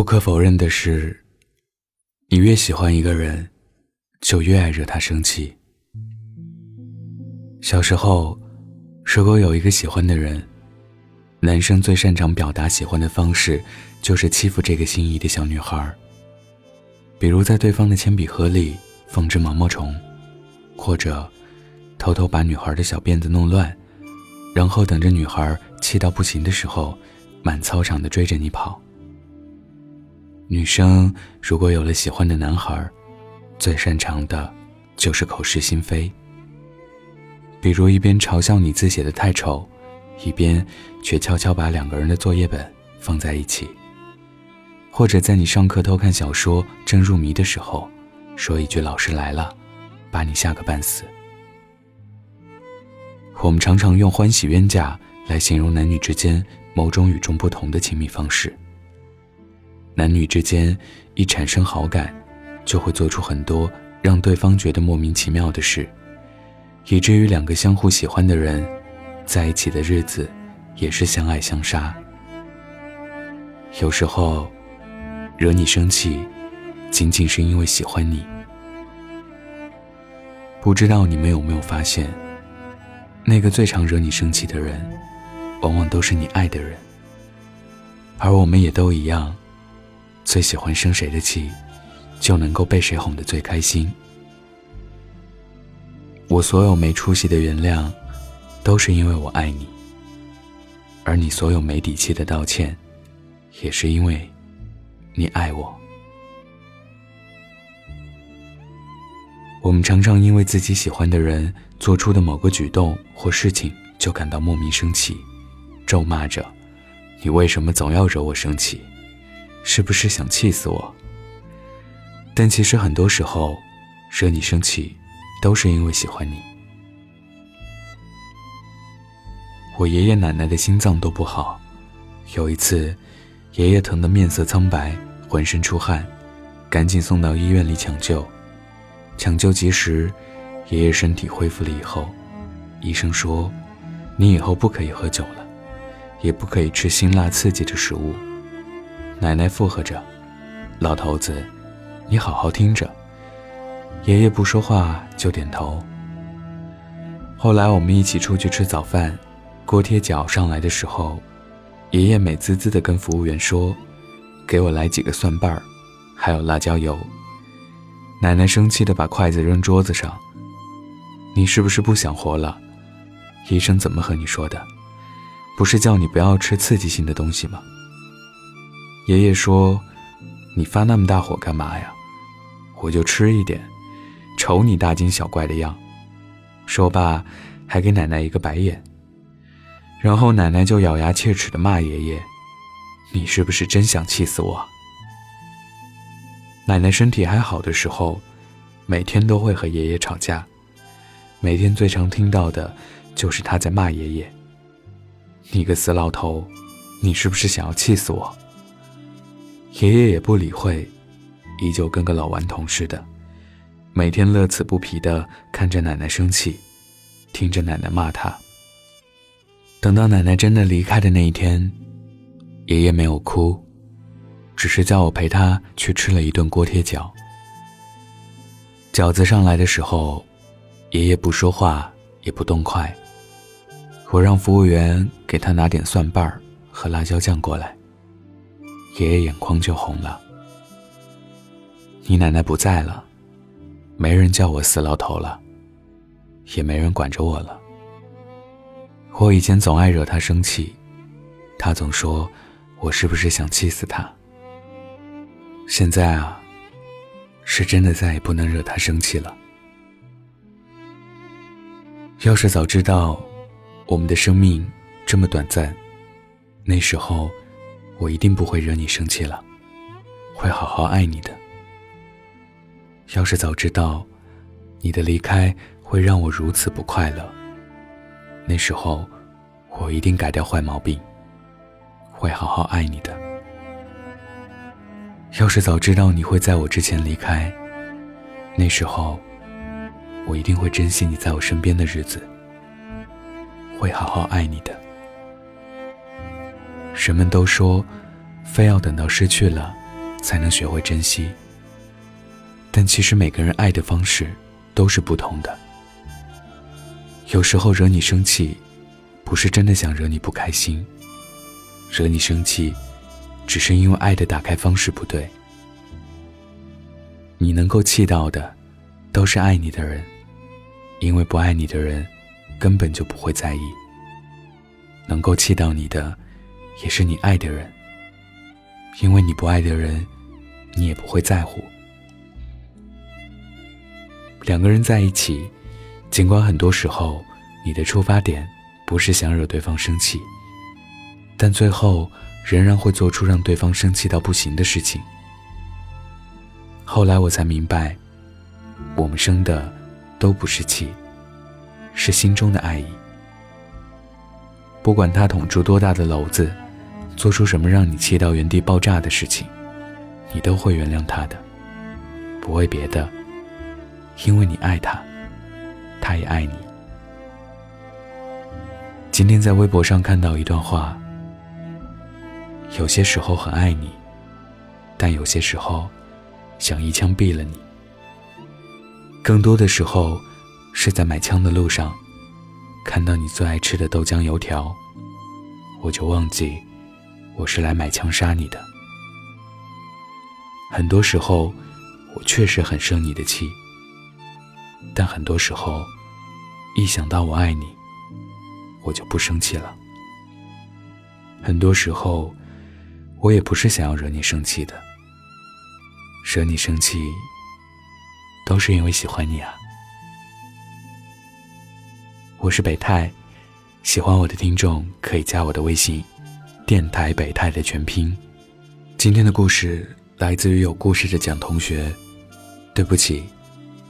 不可否认的是，你越喜欢一个人，就越爱惹他生气。小时候，如果有一个喜欢的人，男生最擅长表达喜欢的方式，就是欺负这个心仪的小女孩。比如在对方的铅笔盒里放只毛毛虫，或者偷偷把女孩的小辫子弄乱，然后等着女孩气到不行的时候，满操场的追着你跑。女生如果有了喜欢的男孩，最擅长的就是口是心非。比如一边嘲笑你字写的太丑，一边却悄悄把两个人的作业本放在一起。或者在你上课偷看小说正入迷的时候，说一句“老师来了”，把你吓个半死。我们常常用“欢喜冤家”来形容男女之间某种与众不同的亲密方式。男女之间一产生好感，就会做出很多让对方觉得莫名其妙的事。以至于两个相互喜欢的人，在一起的日子，也是相爱相杀。有时候，惹你生气，仅仅是因为喜欢你。不知道你们有没有发现，那个最常惹你生气的人，往往都是你爱的人。而我们也都一样，最喜欢生谁的气，就能够被谁哄得最开心。我所有没出息的原谅，都是因为我爱你；而你所有没底气的道歉，也是因为，你爱我。我们常常因为自己喜欢的人做出的某个举动或事情，就感到莫名生气，咒骂着：“你为什么总要惹我生气？是不是想气死我？”但其实很多时候，惹你生气。都是因为喜欢你。我爷爷奶奶的心脏都不好，有一次，爷爷疼得面色苍白，浑身出汗，赶紧送到医院里抢救。抢救及时，爷爷身体恢复了以后，医生说：“你以后不可以喝酒了，也不可以吃辛辣刺激的食物。”奶奶附和着：“老头子，你好好听着。”爷爷不说话，就点头。后来我们一起出去吃早饭，锅贴饺上来的时候，爷爷美滋滋地跟服务员说：“给我来几个蒜瓣儿，还有辣椒油。”奶奶生气地把筷子扔桌子上：“你是不是不想活了？医生怎么和你说的？不是叫你不要吃刺激性的东西吗？”爷爷说：“你发那么大火干嘛呀？我就吃一点。”瞅你大惊小怪的样，说罢，还给奶奶一个白眼。然后奶奶就咬牙切齿的骂爷爷：“你是不是真想气死我？”奶奶身体还好的时候，每天都会和爷爷吵架，每天最常听到的就是他在骂爷爷：“你个死老头，你是不是想要气死我？”爷爷也不理会，依旧跟个老顽童似的。每天乐此不疲地看着奶奶生气，听着奶奶骂他。等到奶奶真的离开的那一天，爷爷没有哭，只是叫我陪他去吃了一顿锅贴饺。饺子上来的时候，爷爷不说话也不动筷。我让服务员给他拿点蒜瓣和辣椒酱过来，爷爷眼眶就红了。你奶奶不在了。没人叫我死老头了，也没人管着我了。我以前总爱惹他生气，他总说我是不是想气死他。现在啊，是真的再也不能惹他生气了。要是早知道我们的生命这么短暂，那时候我一定不会惹你生气了，会好好爱你的。要是早知道，你的离开会让我如此不快乐，那时候我一定改掉坏毛病，会好好爱你的。要是早知道你会在我之前离开，那时候我一定会珍惜你在我身边的日子，会好好爱你的。人们都说，非要等到失去了，才能学会珍惜。但其实每个人爱的方式都是不同的。有时候惹你生气，不是真的想惹你不开心，惹你生气，只是因为爱的打开方式不对。你能够气到的，都是爱你的人，因为不爱你的人，根本就不会在意。能够气到你的，也是你爱的人，因为你不爱的人，你也不会在乎。两个人在一起，尽管很多时候你的出发点不是想惹对方生气，但最后仍然会做出让对方生气到不行的事情。后来我才明白，我们生的都不是气，是心中的爱意。不管他捅出多大的篓子，做出什么让你气到原地爆炸的事情，你都会原谅他的，不为别的。因为你爱他，他也爱你。今天在微博上看到一段话：有些时候很爱你，但有些时候想一枪毙了你。更多的时候是在买枪的路上，看到你最爱吃的豆浆油条，我就忘记我是来买枪杀你的。很多时候，我确实很生你的气。但很多时候，一想到我爱你，我就不生气了。很多时候，我也不是想要惹你生气的，惹你生气，都是因为喜欢你啊。我是北泰，喜欢我的听众可以加我的微信，电台北泰的全拼。今天的故事来自于有故事的蒋同学，对不起。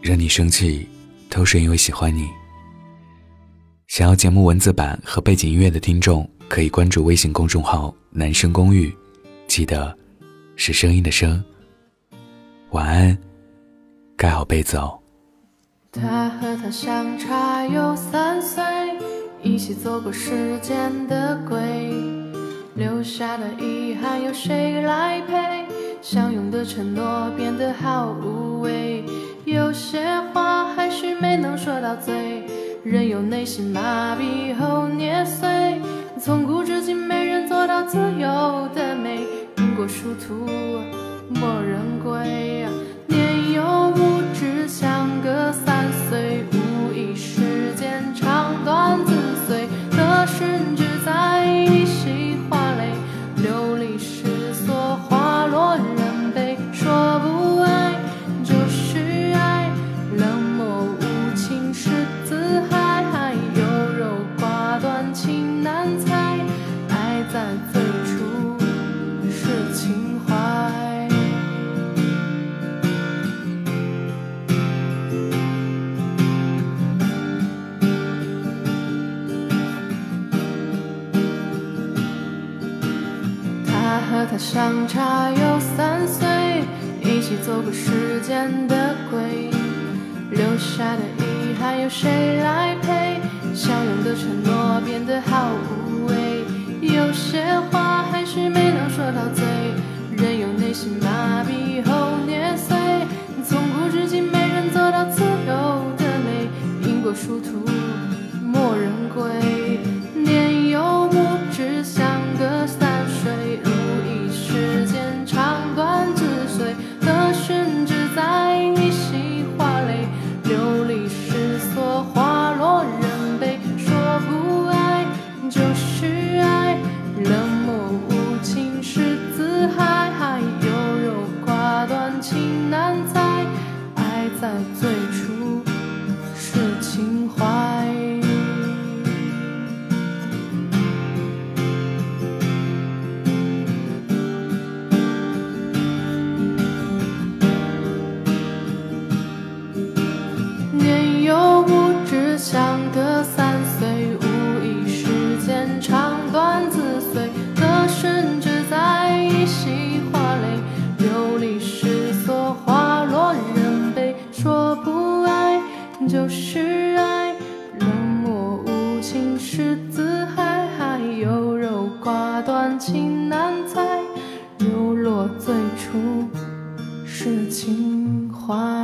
惹你生气，都是因为喜欢你。想要节目文字版和背景音乐的听众，可以关注微信公众号“男生公寓”，记得是声音的声。晚安，盖好被子哦。他和她相差有三岁，一起走过时间的轨，留下的遗憾由谁来陪？相拥的承诺变得好无味。有些话还是没能说到嘴，任由内心麻痹后捏碎。从古至今，没人做到自由的美，因果殊途，莫人归。年幼无知，相隔三岁，相差有三岁，一起走过时间的轨，留下的遗憾由谁来陪？相拥的承诺变得好无味，有些话还是没能说到嘴，任由内心麻痹后捏碎。从古至今，没人做到自由的美，因果殊途，说不爱就是爱。冷漠无情是自害还有肉挂断情难猜流落最初是情怀。